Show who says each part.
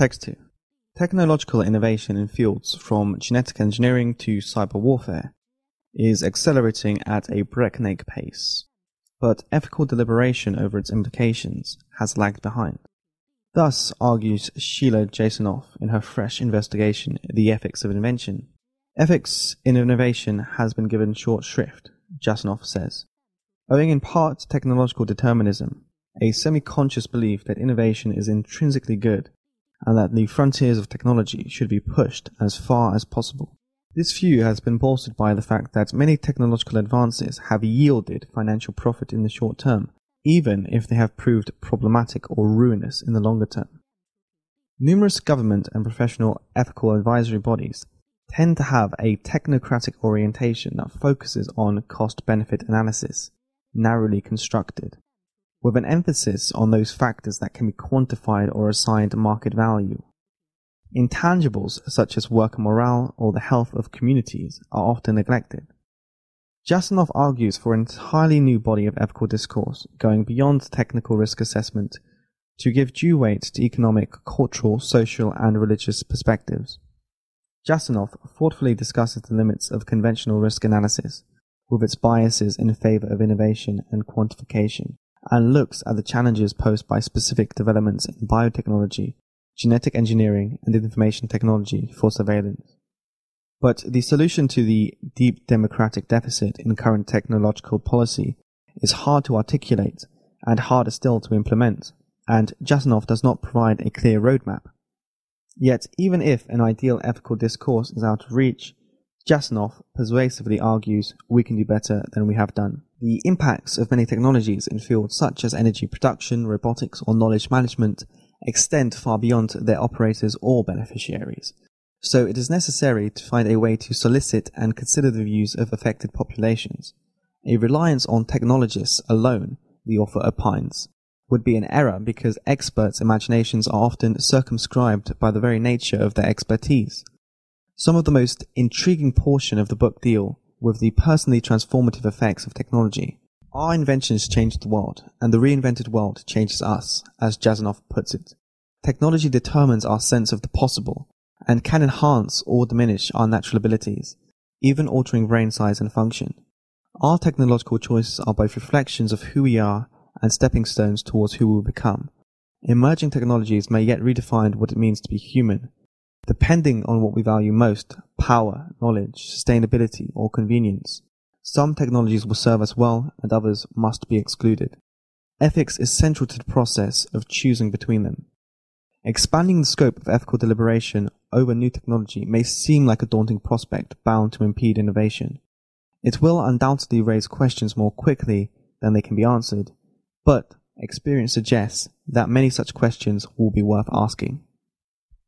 Speaker 1: Text 2. Technological innovation in fields from genetic engineering to cyber warfare is accelerating at a breakneck pace, but ethical deliberation over its implications has lagged behind. Thus argues Sheila Jasanoff in her fresh investigation, The Ethics of Invention. Ethics in innovation has been given short shrift, Jasanoff says, owing in part to technological determinism, a semi-conscious belief that innovation is intrinsically good and that the frontiers of technology should be pushed as far as possible. This view has been bolstered by the fact that many technological advances have yielded financial profit in the short term, even if they have proved problematic or ruinous in the longer term. Numerous government and professional ethical advisory bodies tend to have a technocratic orientation that focuses on cost benefit analysis, narrowly constructed, with an emphasis on those factors that can be quantified or assigned market value. Intangibles such as worker morale or the health of communities are often neglected. Jasanoff argues for an entirely new body of ethical discourse going beyond technical risk assessment to give due weight to economic, cultural, social, and religious perspectives. Jasanoff thoughtfully discusses the limits of conventional risk analysis, with its biases in favor of innovation and quantification, and looks at the challenges posed by specific developments in biotechnology genetic engineering, and information technology for surveillance. But the solution to the deep democratic deficit in current technological policy is hard to articulate and harder still to implement, and Jasanoff does not provide a clear roadmap. Yet, even if an ideal ethical discourse is out of reach, Jasanoff persuasively argues we can do better than we have done. The impacts of many technologies in fields such as energy production, robotics, or knowledge management extend far beyond their operators or beneficiaries. So it is necessary to find a way to solicit and consider the views of affected populations. A reliance on technologists alone, the author opines, would be an error because experts' imaginations are often circumscribed by the very nature of their expertise. Some of the most intriguing portion of the book deal with the personally transformative effects of technology. Our inventions change the world, and the reinvented world changes us, as Jasanoff puts it. Technology determines our sense of the possible, and can enhance or diminish our natural abilities, even altering brain size and function. Our technological choices are both reflections of who we are and stepping stones towards who we will become. Emerging technologies may yet redefine what it means to be human, depending on what we value most power, knowledge, sustainability, or convenience. Some technologies will serve us well and others must be excluded. Ethics is central to the process of choosing between them. Expanding the scope of ethical deliberation over new technology may seem like a daunting prospect bound to impede innovation. It will undoubtedly raise questions more quickly than they can be answered, but experience suggests that many such questions will be worth asking.